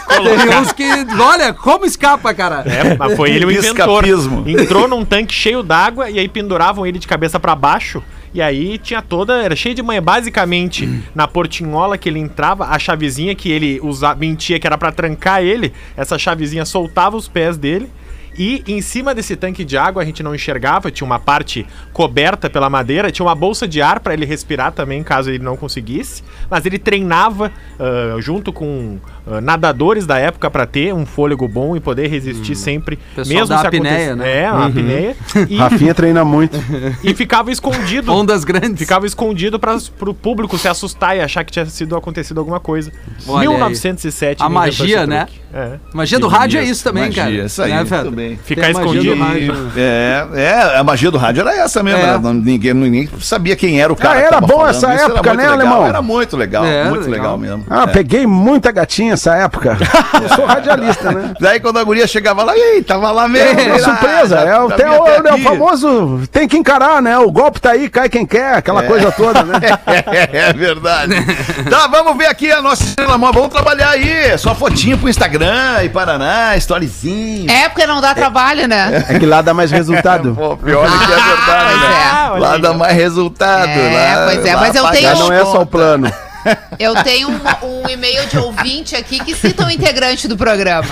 algemas, Tem uns que. Olha, como escapa, cara. É, mas foi ele o inventor. Escapismo. Entrou num tanque cheio d'água e aí penduravam ele de cabeça pra baixo. E aí tinha toda, era cheio de manha. Basicamente, na portinhola que ele entrava, a chavezinha que ele usava, mentia que era pra trancar ele, essa chavezinha soltava os pés dele. E em cima desse tanque de água a gente não enxergava, tinha uma parte coberta pela madeira, tinha uma bolsa de ar pra ele respirar também, caso ele não conseguisse. Mas ele treinava ah, junto com ah, nadadores da época pra ter um fôlego bom e poder resistir sempre, Pessoal da apneia, né? É, a apneia. E, Rafinha treina muito. e ficava escondido. Ondas grandes. Ficava escondido para o público se assustar e achar que tinha sido acontecido alguma coisa. Olha aí. 1907. A ele inventou magia, né? É. Magia do rádio é isso também, Magia, cara. isso aí, Né, tudo Feta? bem. Ficar a escondido. rádio, né? É, é, a magia do rádio era essa mesmo. É. era- não- ninguém, ninguém sabia quem era o cara. Ah, que era tava bom falando. essa Isso época, né, legal, alemão? Era muito legal, É, muito legal, legal. mesmo. Ah, É. peguei muita gatinha essa época. Eu sou radialista, né? Daí quando a guria chegava lá, ei, tava lá mesmo. É, Ah, surpresa, é o, vinha o, até é o famoso tem que encarar, né? O golpe tá aí, cai quem quer, aquela coisa toda, né? É, é verdade. tá, vamos ver aqui a nossa estrela mó. Vamos trabalhar aí. Só fotinho pro Instagram e Paraná, storyzinho. É porque não dá trabalho, né? É que lá dá mais resultado. Pô, pior é que é verdade, Pois né? é. Lá dá mais resultado. É, lá- pois é, lá mas eu tenho- Já as não é só o plano. Eu tenho um, um e-mail de ouvinte aqui que cita um integrante do programa.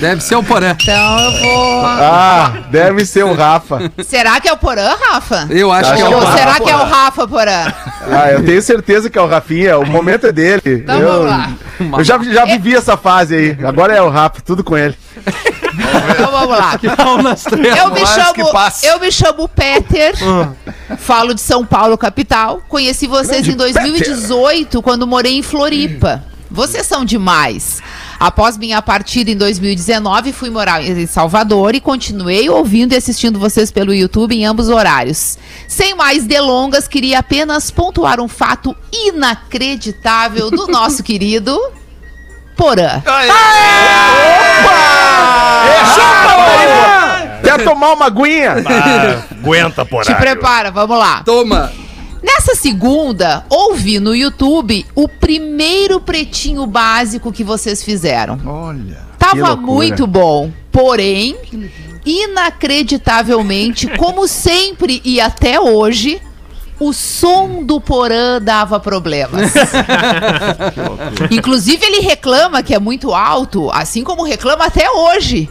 Deve ser o Porã. Então eu vou. Ah, deve ser o Rafa. Será que é o Porã, Rafa? Eu acho que é Acho o Ou Porã. será que é o Rafa Porã? Ah, eu tenho certeza que é o Rafinha, o momento é dele. Então eu, vamos lá. eu já, já vivi essa fase aí. Agora é o Rafa, tudo com ele. Então vamos lá. Eu me, chamo, eu me chamo Peter, falo de São Paulo, capital. Conheci vocês Grande em 2018, quando morei em Floripa. Vocês são demais. Após minha partida em 2019, fui morar em Salvador e continuei ouvindo e assistindo vocês pelo YouTube em ambos horários. Sem mais delongas, queria apenas pontuar um fato inacreditável do nosso querido Porã. Quer tomar uma aguinha? Ah, aguenta, porra. Te prepara, vamos lá. Toma. Nessa segunda, ouvi no YouTube o primeiro pretinho básico que vocês fizeram. Olha. Tava muito bom, porém, inacreditavelmente, como sempre e até hoje, o som do Porã dava problemas. Inclusive, ele reclama que é muito alto, assim como reclama até hoje.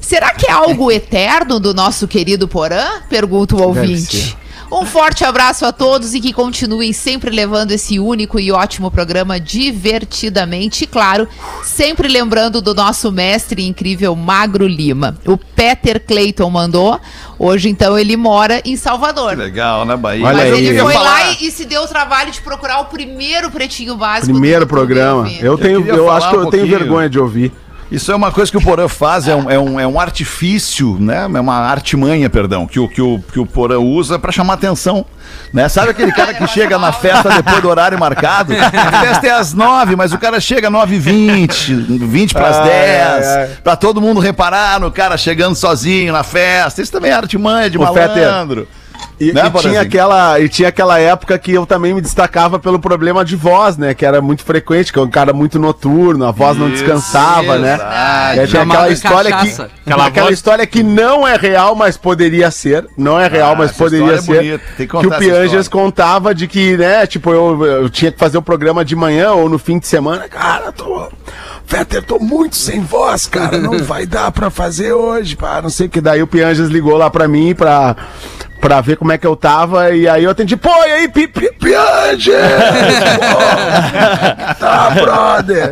Será que é algo eterno do nosso querido Porã? Pergunta o ouvinte. Um forte abraço a todos e que continuem sempre levando esse único e ótimo programa divertidamente. E claro, sempre lembrando do nosso mestre incrível Magro Lima. O Peter Clayton mandou. Hoje, então, ele mora em Salvador. Legal, né, Bahia? Olha Mas aí. ele Eu foi lá e, e se deu o trabalho de procurar o primeiro pretinho básico. Primeiro programa. Eu tenho, eu falar acho que um eu tenho vergonha de ouvir. Isso é uma coisa que o Porã faz, é um, é um, é um artifício, né? É uma artimanha, perdão, que o, que o, que o Porã usa pra chamar atenção. Né? Sabe aquele cara que chega na festa depois do horário marcado? A festa é às nove, mas o cara chega às nove e vinte, vinte para as dez, pra todo mundo reparar no cara chegando sozinho na festa. Isso também é artimanha de Fetter, malandro. E, Né, e tinha aquela, e tinha aquela época que eu também me destacava pelo problema de voz, né? Que era muito frequente, que é um cara muito noturno, a voz não descansava, né? E aí tem Chamada aquela história cachaça. que. Aquela Aquela, voz- história que não é real, mas poderia ser. Não é real, Ah, mas poderia é ser. que que o Pianges contava de que, né, tipo, eu, eu tinha que fazer o programa de manhã ou no fim de semana. Cara, tô. Fetter, tô muito sem voz, cara. Não vai dar pra fazer hoje, pá. Não sei o que. Daí o Pianges ligou lá pra mim pra, pra ver como é que eu tava. E aí eu atendi, pô, e aí, Pi- Pi-? Pô, tá, brother.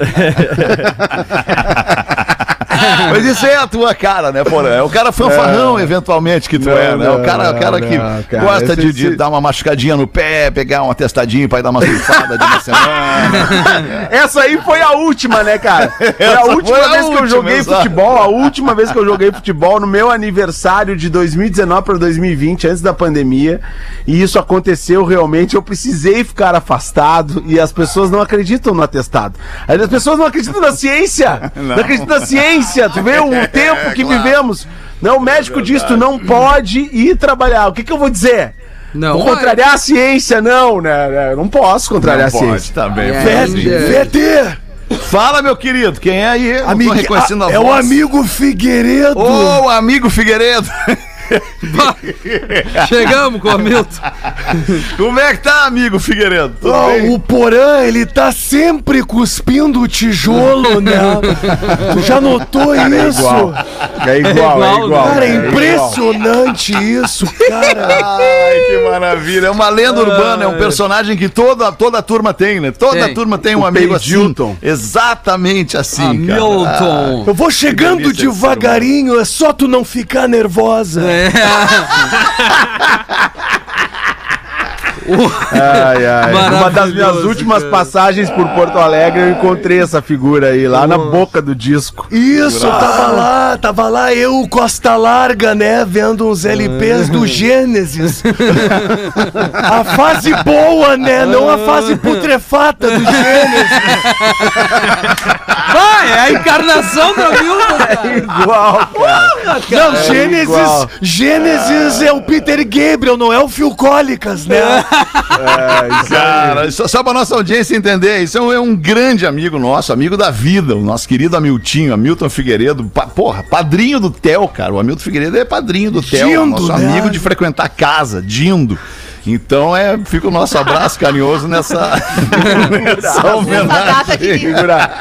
Mas isso é a tua cara, né, Porã? É o cara fanfarrão, eventualmente, que tu Não, é, né? o cara, o não, cara que não, cara. gosta Esse- de, de esse- dar uma machucadinha no pé, pegar um atestadinho pra ir dar uma surfada de uma semana. Essa aí foi a última, né, cara? Foi a última foi a vez que eu última, joguei exato. futebol, a última vez que eu joguei futebol no meu aniversário de 2019 para 2020, antes da pandemia. E isso aconteceu realmente. Eu precisei ficar afastado e as pessoas não acreditam no atestado. As pessoas não acreditam na ciência. Não, acreditam na ciência. Tu vê o tempo que vivemos. Não, o médico diz tu não pode ir trabalhar. O que, que eu vou dizer? Não, Vou contrariar a ciência, não, né? Eu Não posso contrariar Não a pode ciência. também. É, Fede, é. Fede! Fala, meu querido, quem é aí? Tô reconhecendo a é o amigo Figueiredo. Ô, amigo Figueiredo! Chegamos com o Hamilton. Como é que tá, amigo Figueiredo? Bem? o Porã, ele tá sempre cuspindo o tijolo, né? tu já notou isso? É igual, é igual, igual. Cara, é igual. impressionante isso, cara. Ai, que maravilha. É uma lenda urbana, é um personagem que toda, toda a turma tem, né? Toda Tem. a turma tem um O amigo assim. Exatamente assim, cara. Hamilton. Eu vou chegando delícia de devagarinho, é só tu não ficar nervosa. É. É. Ai, ai. Uma das minhas últimas cara. passagens por Porto Alegre, eu encontrei essa figura aí, lá na boca do disco. Isso, tava lá, tava lá eu, Costa Larga, né, vendo uns LPs do Gênesis. a fase boa, né, não a fase putrefata do Gênesis. Vai, é a encarnação do Hamilton, cara. Igual, cara. Não, Gênesis, igual. Gênesis é o Peter Gabriel, não é o Phil Cólicas, né? Cara, só, só pra nossa audiência entender, isso é um, é um grande amigo nosso, amigo da vida, o nosso querido Hamiltinho, Hamilton Figueiredo. Pa- porra, padrinho do Theo, cara. O Hamilton Figueiredo é padrinho do Theo, nosso né? amigo de frequentar casa, Dindo. Então é, fica o nosso abraço carinhoso nessa, nessa Essa homenagem.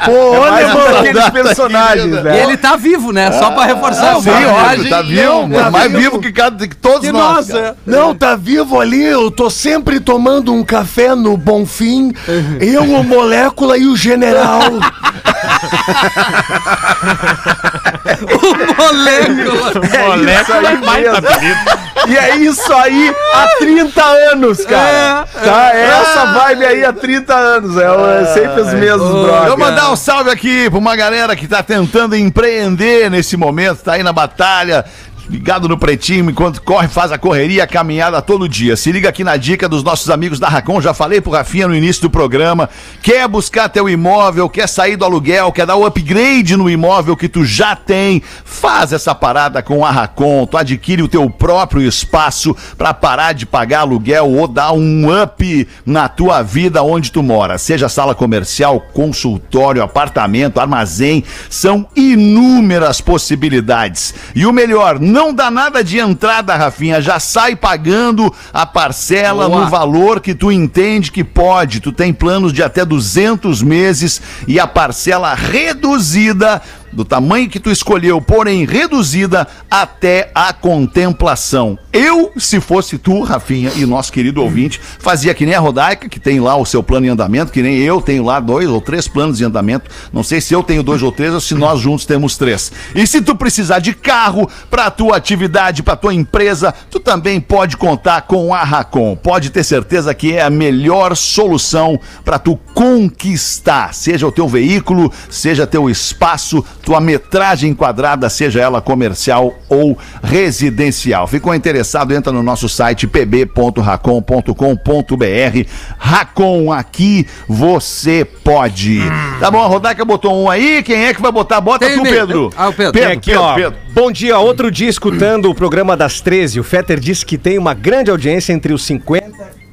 Pô, É olha, mais um mano. personagens, querida. E né? ele tá vivo, né? Só pra reforçar. Sim, uma óbvio, imagem. tá vivo, tá mais vivo. vivo que, cada, que todos Que nós. nossa. cara. Não, tá vivo ali, eu tô sempre tomando um café no Bonfim, eu, o Molécula e o General. O moleque. Molécula é aí mais mesmo. apelido. E é isso aí há 30 anos, cara. Tá? É essa vibe aí há 30 anos. É, é sempre os mesmos, brother. Vou mandar um salve aqui pra uma galera que tá tentando empreender nesse momento, tá aí na batalha. Ligado no pretinho, enquanto corre, faz a correria, a caminhada todo dia. Se liga aqui na dica dos nossos amigos da Racon. Já falei pro Rafinha no início do programa. Quer buscar teu imóvel, quer sair do aluguel, quer dar o upgrade no imóvel que tu já tem? Faz essa parada com a Racon. Tu adquire o teu próprio espaço para parar de pagar aluguel ou dar um up na tua vida onde tu mora. Seja sala comercial, consultório, apartamento, armazém, são inúmeras possibilidades. E o melhor, não dá nada de entrada, Rafinha, já sai pagando a parcela Boa. no valor que tu entende que pode. Tu tem planos de até 200 meses e a parcela reduzida do tamanho que tu escolheu, porém reduzida até a contemplação. Eu, se fosse tu, Rafinha, e nosso querido ouvinte, fazia que nem a Rodaica, que tem lá o seu plano em andamento, que nem eu tenho lá dois ou três planos em andamento. Não sei se eu tenho dois ou três ou se nós juntos temos três. E se tu precisar de carro para tua atividade, para tua empresa, tu também pode contar com a Racon. Pode ter certeza que é a melhor solução para tu conquistar, seja o teu veículo, seja teu espaço, tua metragem quadrada, seja ela comercial ou residencial. Ficou interessado? entra no nosso site pb.racon.com.br. Racon, aqui você pode. Tá bom, a Rodaica botou um aí. Quem é que vai botar? Bota Tem tu. Pedro. Ah, o Pedro. Tem aqui, ó. Bom dia, outro dia escutando o programa das 13. O Fetter disse que tem uma grande audiência entre os 50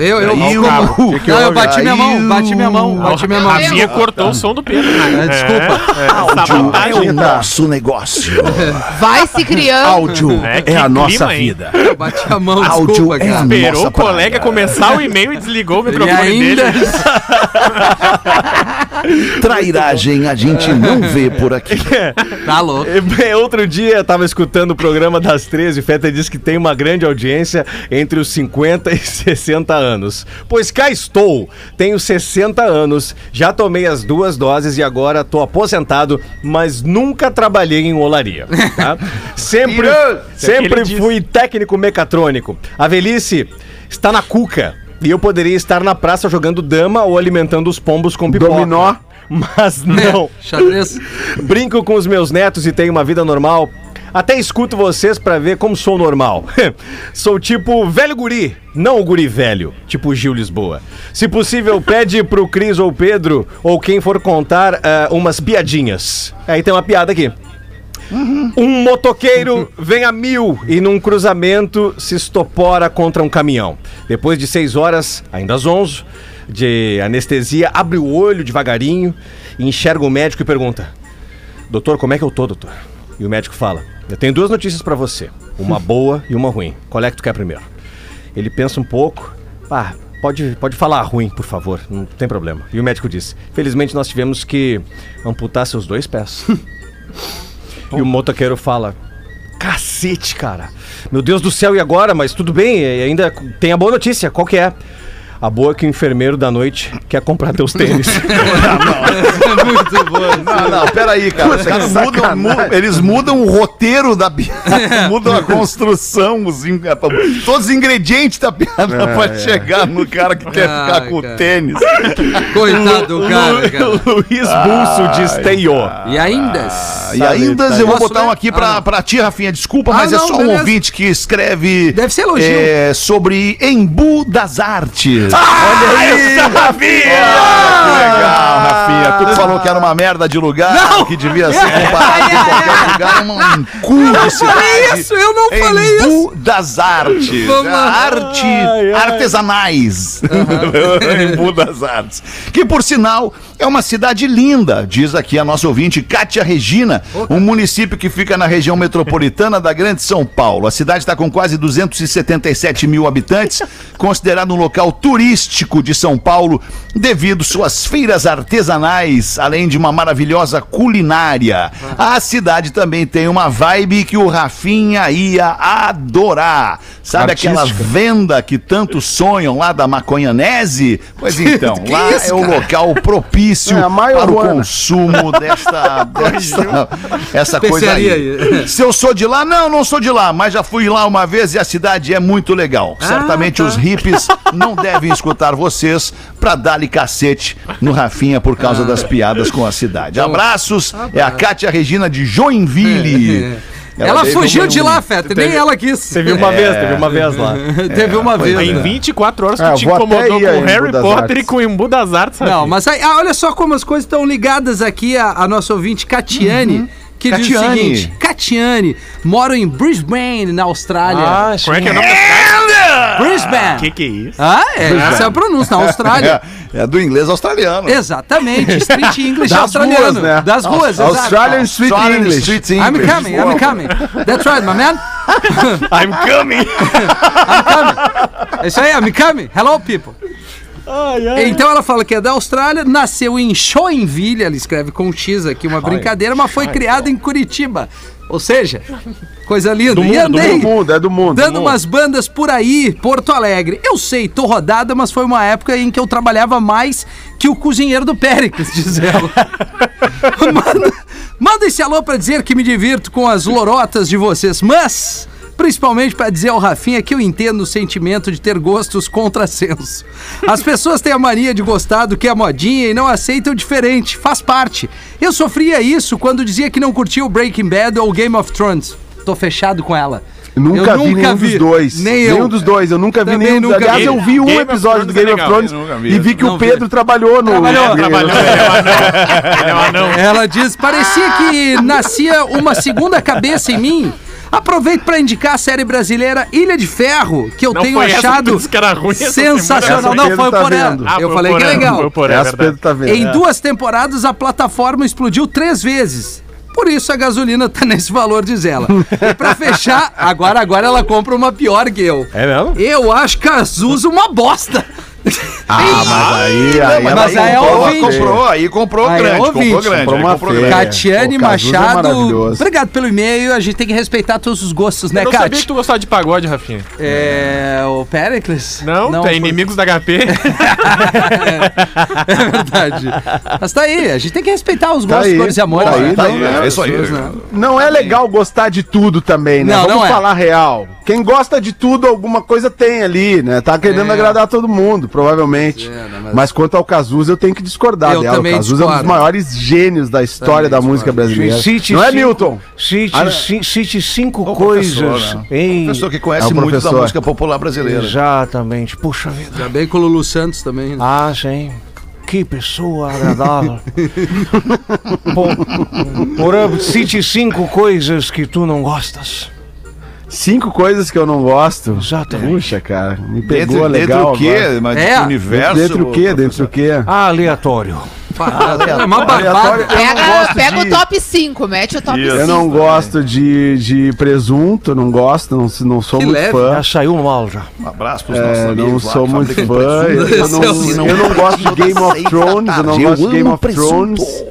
Eu, eu, Aí, eu, o- não, que que eu houve? bati minha mão, bati minha mão, bati minha mão. Rafinha cortou o som do Pedro, né? É, desculpa. É, é, sabotagem. É o nosso negócio. Vai se criando. Áudio É, é, a nossa clima, vida. Eu bati a mão, Áudio desculpa, é a cara. Esperou Nossa o colega praia. começar o e-mail e desligou o microfone ainda... dele. Trairagem a gente não vê por aqui. Tá louco. Outro dia eu tava escutando o programa das 13 e o Fetter disse que tem uma grande audiência entre os 50 e 60 anos. Pois cá estou, tenho 60 anos, já tomei as duas doses e agora tô aposentado, mas nunca trabalhei em olaria. tá? Sempre, sempre Ele fui técnico mecatrônico. A velhice está na cuca. E eu poderia estar na praça jogando dama ou alimentando os pombos com pipoca. Dominó. Mas não. Brinco com os meus netos e tenho uma vida normal. Até escuto vocês pra ver como sou normal. sou tipo velho guri, não o guri velho, tipo Gil Lisboa. Se possível, pede pro Cris ou Pedro, ou quem for contar, ah, umas piadinhas. Aí tem uma piada aqui. Um motoqueiro vem a mil e num cruzamento se estopora contra um caminhão. Depois de seis horas, ainda às onze, de anestesia, abre o olho devagarinho, enxerga o médico e pergunta: Doutor, como é que eu tô, doutor? E o médico fala: Eu tenho duas notícias pra você, uma boa e uma ruim. Qual é que tu quer primeiro? Ele pensa um pouco, ah, pode, pode falar ruim, por favor, não tem problema. E o médico diz: Felizmente nós tivemos que amputar seus dois pés. E o motoqueiro fala: Cacete, cara. Meu Deus do céu, e agora? Mas tudo bem, e ainda tem a boa notícia. Qual que é? A boa é que o enfermeiro da noite quer comprar teus tênis. Muito bom. Não, não, peraí, cara. Os caras mudam, mu- eles mudam o roteiro da piada, mudam a construção, os in- todos os ingredientes da piada pra chegar no cara que quer Ah, ficar com o tênis. Coitado do cara, cara. Luiz Bulso diz Teio. E ainda... E ainda eu vou botar um aqui Ah, pra, não. pra ti, Rafinha. Desculpa, Ah, mas é não, só um beleza. ouvinte que escreve. Deve ser elogio. é, sobre Embu das Artes. Olha aí, Ah, que legal, Rafinha. Tu que falou que era uma merda de lugar, Não! que devia ser comparado com qualquer lugar, um, um cu de Falei cidade. isso, eu não falei isso. Das Artes. Vamos A lá. arte artesanais. Embu das Artes. Que, por sinal, é uma cidade linda, diz aqui a nossa ouvinte Kátia Regina, um município que fica na região metropolitana da Grande São Paulo. A cidade está com quase 277 mil habitantes, considerado um local turístico de São Paulo devido suas feiras artesanais, além de uma maravilhosa culinária. A cidade também tem uma vibe que o Rafinha ia adorar. Sabe aquela venda que tantos sonham lá da maconhanese? Pois então, lá isso, é o local propício É, a para o consumo desta, desta essa coisa aí. Aí. Se eu sou de lá, não, não sou de lá, mas já fui lá uma vez e a cidade é muito legal. Certamente tá. os hippies não devem escutar vocês pra dar-lhe cacete no Rafinha por causa das piadas com a cidade. Abraços, é a Kátia Regina de Joinville. Ela, teve fugiu um- de lá, Feta, nem ela quis. Teve uma vez, teve uma vez lá. Teve uma vez. Em né? 24 horas tu É, te incomodou com Harry Potter Artes. e com o Embu das Artes. Não, Rafinha. mas aí, ah, olha só como as coisas estão ligadas aqui a, a nossa ouvinte Catiane, que diz o Catiane. seguinte: Catiane, moro em Brisbane, na Austrália. Ah, Como é que é o nome da cidade? Brisbane. Que que é isso? Ah, é, essa é a pronúncia, na Austrália. É, é do inglês australiano. Exatamente, Street English Das australiano. ruas, né? Das ruas, exato. Australian Street Australian English. Street I'm English. coming, I'm coming. That's right, my man. I'm coming. É isso aí, I'm coming. Hello, people. Então ela fala que é da Austrália, nasceu em Joinville, ela escreve com um X aqui, uma brincadeira, mas foi criada em Curitiba. Ou seja, coisa linda. e É andei do mundo, é do mundo. dando do mundo. umas bandas por aí, Porto Alegre. Eu sei, tô rodada, mas foi uma época em que eu trabalhava mais que o cozinheiro do Péricles, diz ela. manda, manda esse alô pra dizer que me divirto com as lorotas de vocês, mas principalmente pra dizer ao Rafinha que eu entendo o sentimento de ter gostos contrassenso. As pessoas têm a mania de gostar do que é modinha e não aceitam diferente, faz parte. Eu sofria isso quando dizia que não curtia o Breaking Bad ou Game of Thrones. Tô fechado com ela. Nunca Eu vi nunca nenhum vi. dos dois. Nem eu. Nenhum dos dois. Eu nunca vi Também nenhum. nunca Aliás, vi. eu vi um Game of episódio do Thrones Game é of. Thrones vi e vi que Não o vi. Pedro trabalhou no. Trabalhou. no- Trabalhou, ele é um anão. Ele é um anão. Ela diz: parecia que nascia uma segunda cabeça em mim. Aproveito para indicar a série brasileira Ilha de Ferro, que eu Não tenho achado que era ruim sensacional. Não, foi o tá Porã. Ah, Eu foi falei que Porã, legal. foi é Essa. Pedro tá vendo. Em duas temporadas, a plataforma explodiu três vezes. Por isso a gasolina tá nesse valor, diz ela. E pra fechar, agora, agora ela compra uma pior que eu. É mesmo? Eu acho Cazuza uma bosta. Ah, mas aí, aí, mas ela aí é comprou, ouvinte. comprou, aí comprou Aí é grande, comprou ouvinte. grande. Comprou aí uma comprou grande. Catiane é Machado, maravilhoso. obrigado pelo e-mail. A gente tem que respeitar todos os gostos, né, Eu não sabia que Cati? tu gostava de pagode, Rafinha. É. O Pericles? Não, tu é foi- inimigos da HP. É verdade. Mas tá aí, a gente tem que respeitar os gostos, aí, cores e amores. tá aí, né? tá aí, é isso aí. Não é legal gostar de tudo também, né? Não, Vamos não é. falar real. Quem gosta de tudo, alguma coisa tem ali, né? Tá querendo É. agradar todo mundo, provavelmente. É, né, mas- mas... quanto ao Cazuza, eu tenho que discordar Eu dela. também o Cazuza é um dos maiores gênios da história Também da música discordo. brasileira. Cite não é, Milton? Cite, Ah, ci- cite cinco O coisas. né? em... Professor que É conhece o muito da música popular brasileira. Exatamente. Puxa vida. Já bem com o Lulu Santos também. né? Ah, sim. Que pessoa agradável. Porã, cite cinco coisas que tu não gostas. Cinco coisas que eu não gosto. Exatamente. Puxa, cara, me Dentro, pegou legal. dentro do quê? Mas É. do universo. Dentro do quê? Dentro do quê? Aleatório. É uma Pega, pega de- o top 5, mete o top Isso. 5. Eu não gosto de, de presunto, não gosto, não, não sou Que muito leve. fã. Já saiu mal já. Um abraço pros nossos É, amigos. não sou muito fã. Eu o não, eu não gosto de Game of Thrones. Eu não gosto de Game of Thrones.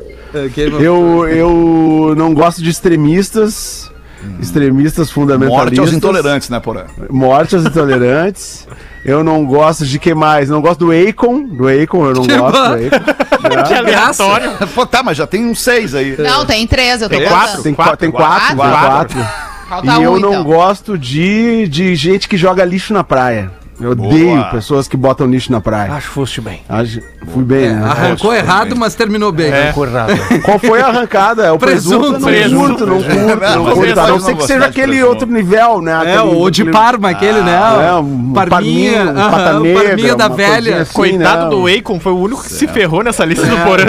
Eu, eu não gosto de extremistas. Extremistas fundamentalistas. Morte aos intolerantes, né, Porã? Morte aos intolerantes. Eu não gosto de que mais? Não gosto do Akon. Do Akon, eu não Que gosto bom. do Akon. Que aleatório. Pô, tá, mas já tem uns seis aí. Não, tem três, eu tô Tem quatro? Tem quatro, tem quatro, Quatro? quatro. Falta E eu um, não então. gosto de, de gente que joga lixo na praia. Eu odeio Boa. pessoas que botam lixo na praia. Acho que foste bem. Acho- Fui bem, É, né? arrancou errado, mas terminou bem. É. Ficou errado. Qual foi a arrancada? É o Presunto. presunto, não curto, não curto, Não, curto. não ser que seja aquele presunto. outro nível, né? É, Aquele- o de aquele- Parma, aquele, né? É, um Parminha, parminha, um o negra, Parminha da velha. assim, Coitado né? do Akon, foi o único que se ferrou nessa lista do Porã.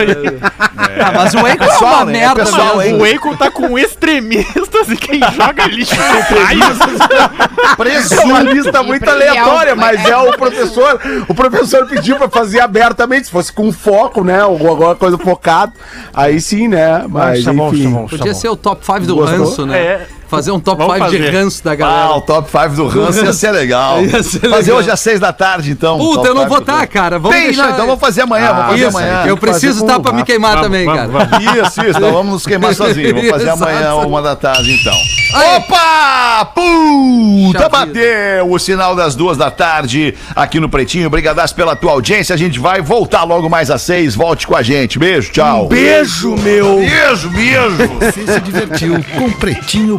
Ah, mas o Akon é Pessoal, uma né? merda Pessoal, mesmo. O Akon tá com extremistas e quem joga lixo no país. É uma lista muito é aleatória, mas é é o professor. O professor pediu pra fazer abertamente, se fosse com foco, né? Ou alguma coisa focada. Aí sim, né? Mas, Mas tá bom, enfim. tá bom, tá Podia bom. ser o top 5 do Gostou? ranço, né? É. Fazer um top Vamos 5 de fazer. ranço da Ah, galera. o top 5 do ranço ia ser legal. Ia ser Fazer legal. hoje às seis da tarde, então. Puta, eu não vou estar, ranço. cara. Vamos Tem, deixar... então vamos fazer amanhã, vamos fazer Isso, amanhã. eu preciso fazer estar com pra me queimar Vamos, também, vamos, cara. vamos. Isso, isso, então vamos nos queimar sozinhos. Vamos fazer amanhã, uma da tarde, então. Aí. Opa! Puta, bateu o sinal das duas da tarde aqui no Pretinho. Obrigadaço pela tua audiência. A gente vai voltar logo mais às seis. Volte com a gente. Beijo, tchau. Beijo, meu. Beijo, beijo. Você se divertiu com Pretinho